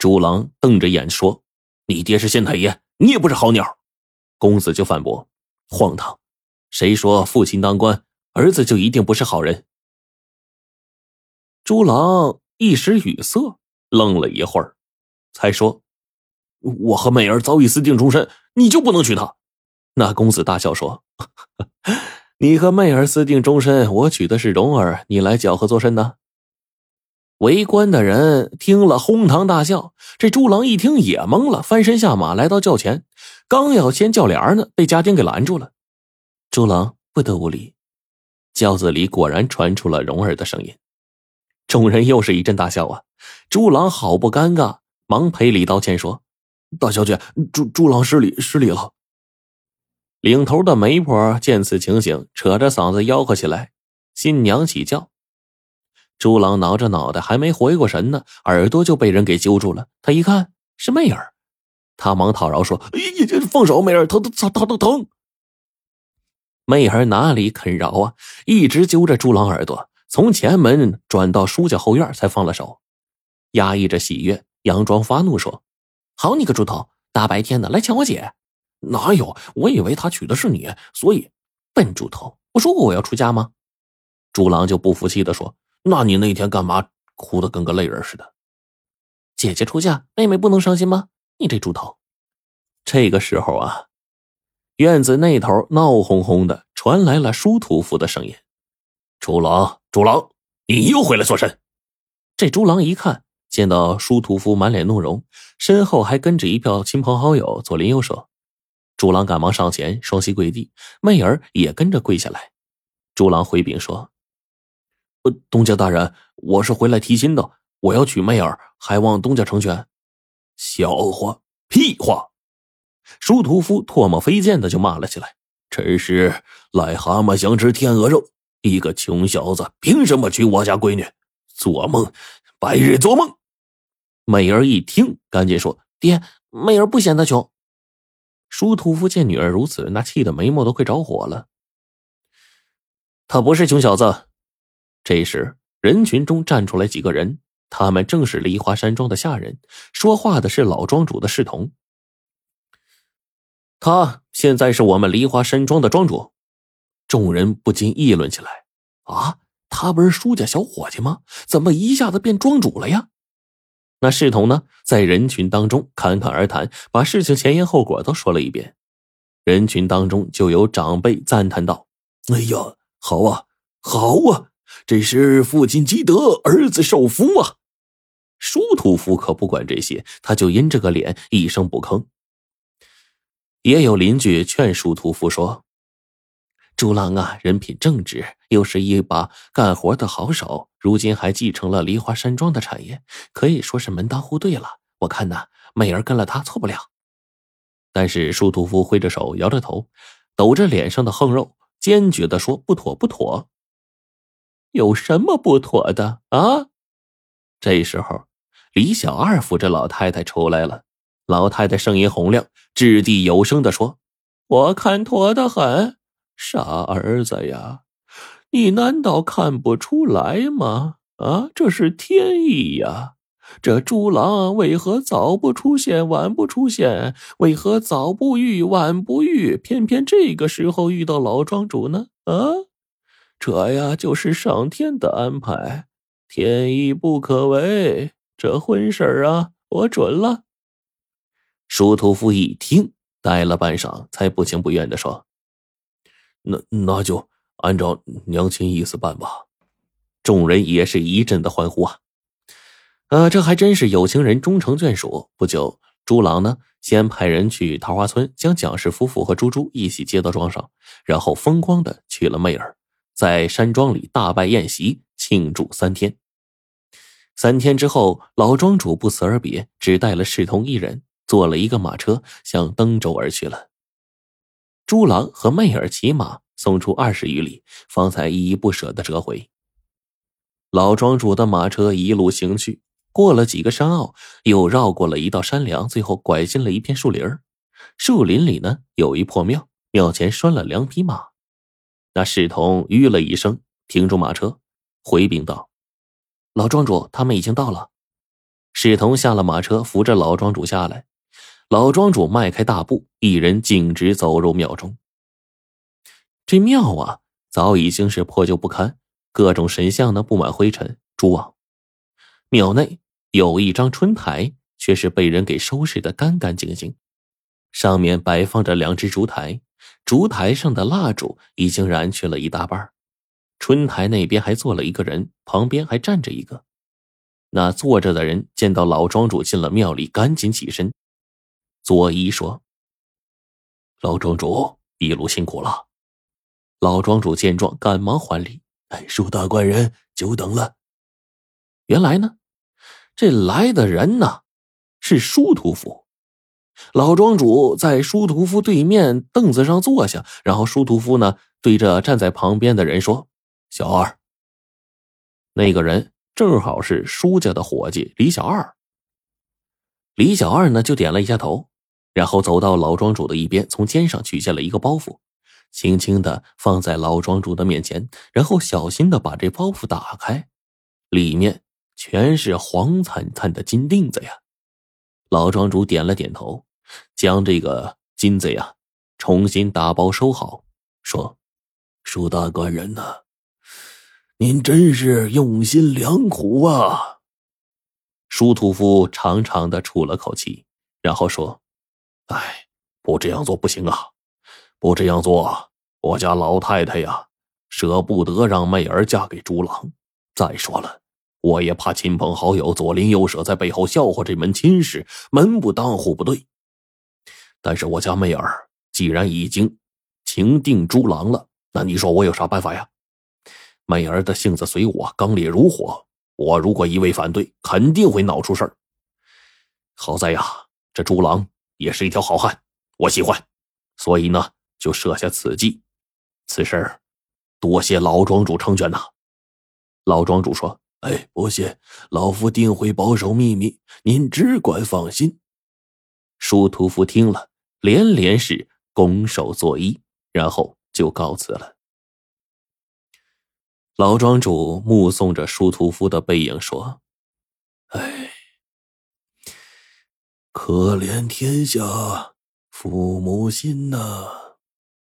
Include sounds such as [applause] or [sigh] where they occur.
朱郎瞪着眼说：“你爹是县太爷，你也不是好鸟。”公子就反驳：“荒唐！谁说父亲当官，儿子就一定不是好人？”朱郎一时语塞，愣了一会儿，才说：“我和媚儿早已私定终身，你就不能娶她？”那公子大笑说：“ [laughs] 你和媚儿私定终身，我娶的是蓉儿，你来搅和作甚呢？”围观的人听了，哄堂大笑。这朱郎一听也懵了，翻身下马，来到轿前，刚要掀轿帘呢，被家丁给拦住了。朱郎不得无礼。轿子里果然传出了蓉儿的声音。众人又是一阵大笑啊！朱郎好不尴尬，忙赔礼道歉说：“大小姐，朱朱郎失礼，失礼了。”领头的媒婆见此情形，扯着嗓子吆喝起来：“新娘起轿！”朱郎挠着脑袋，还没回过神呢，耳朵就被人给揪住了。他一看是媚儿，他忙讨饶说：“哎呀，放手，媚儿，疼疼疼疼疼！”媚儿哪里肯饶啊，一直揪着朱郎耳朵。从前门转到舒家后院，才放了手，压抑着喜悦，佯装发怒说：“好你个猪头，大白天的来抢我姐！哪有？我以为他娶的是你，所以笨猪头。我说过我要出家吗？”朱郎就不服气的说：“那你那天干嘛哭的跟个泪人似的？姐姐出嫁，妹妹不能伤心吗？你这猪头！”这个时候啊，院子那头闹哄哄的，传来了舒屠夫的声音：“朱郎。”朱郎，你又回来做甚？这朱郎一看，见到舒屠夫满脸怒容，身后还跟着一票亲朋好友左邻右舍。朱郎赶忙上前，双膝跪地，媚儿也跟着跪下来。朱郎回禀说：“，东家大人，我是回来提亲的，我要娶媚儿，还望东家成全。”笑话，屁话！舒屠夫唾沫飞溅的就骂了起来：“真是癞蛤蟆想吃天鹅肉！”一个穷小子凭什么娶我家闺女？做梦，白日做梦！美儿一听，赶紧说：“爹，美儿不嫌他穷。”舒屠夫见女儿如此，那气得眉毛都快着火了。他不是穷小子。这时，人群中站出来几个人，他们正是梨花山庄的下人。说话的是老庄主的侍童。他现在是我们梨花山庄的庄主。众人不禁议论起来：“啊，他不是舒家小伙计吗？怎么一下子变庄主了呀？”那侍童呢，在人群当中侃侃而谈，把事情前因后果都说了一遍。人群当中就有长辈赞叹道：“哎呀，好啊，好啊，这是父亲积德，儿子受福啊！”舒屠夫可不管这些，他就阴着个脸，一声不吭。也有邻居劝舒屠夫说。朱郎啊，人品正直，又是一把干活的好手，如今还继承了梨花山庄的产业，可以说是门当户对了。我看呐，美儿跟了他错不了。但是舒屠夫挥着手，摇着头，抖着脸上的横肉，坚决的说：“不妥，不妥。”有什么不妥的啊？这时候，李小二扶着老太太出来了。老太太声音洪亮，掷地有声的说：“我看妥的很。”傻儿子呀，你难道看不出来吗？啊，这是天意呀！这猪郎为何早不出现，晚不出现？为何早不遇，晚不遇？偏偏这个时候遇到老庄主呢？啊，这呀就是上天的安排，天意不可违。这婚事儿啊，我准了。舒屠夫一听，呆了半晌，才不情不愿的说。那那就按照娘亲意思办吧。众人也是一阵的欢呼啊！啊，这还真是有情人终成眷属。不久，朱郎呢，先派人去桃花村，将蒋氏夫妇和朱珠一起接到庄上，然后风光的娶了媚儿，在山庄里大摆宴席庆祝三天。三天之后，老庄主不辞而别，只带了侍童一人，坐了一个马车向登州而去了。朱郎和媚儿骑马送出二十余里，方才依依不舍的折回。老庄主的马车一路行去，过了几个山坳，又绕过了一道山梁，最后拐进了一片树林树林里呢，有一破庙，庙前拴了两匹马。那侍童吁了一声，停住马车，回禀道：“老庄主，他们已经到了。”侍童下了马车，扶着老庄主下来。老庄主迈开大步，一人径直走入庙中。这庙啊，早已经是破旧不堪，各种神像呢布满灰尘、蛛网。庙内有一张春台，却是被人给收拾的干干净净，上面摆放着两只烛台，烛台上的蜡烛已经燃去了一大半。春台那边还坐了一个人，旁边还站着一个。那坐着的人见到老庄主进了庙里，赶紧起身。作揖说：“老庄主一路辛苦了。”老庄主见状，赶忙还礼：“哎，舒大官人久等了。”原来呢，这来的人呢是舒屠夫。老庄主在舒屠夫对面凳子上坐下，然后舒屠夫呢对着站在旁边的人说：“小二。”那个人正好是舒家的伙计李小二。李小二呢就点了一下头。然后走到老庄主的一边，从肩上取下了一个包袱，轻轻的放在老庄主的面前，然后小心的把这包袱打开，里面全是黄灿灿的金锭子呀。老庄主点了点头，将这个金子呀重新打包收好，说：“舒大官人呐，您真是用心良苦啊。”舒屠夫长长的出了口气，然后说。哎，不这样做不行啊！不这样做，我家老太太呀，舍不得让媚儿嫁给朱郎。再说了，我也怕亲朋好友左邻右舍在背后笑话这门亲事，门不当户不对。但是我家妹儿既然已经情定朱郎了，那你说我有啥办法呀？妹儿的性子随我，刚烈如火。我如果一味反对，肯定会闹出事儿。好在呀，这朱郎。也是一条好汉，我喜欢，所以呢，就设下此计。此事多谢老庄主成全呐。老庄主说：“哎，不谢，老夫定会保守秘密，您只管放心。”舒屠夫听了，连连是拱手作揖，然后就告辞了。老庄主目送着舒屠夫的背影说：“哎。”可怜天下父母心呐。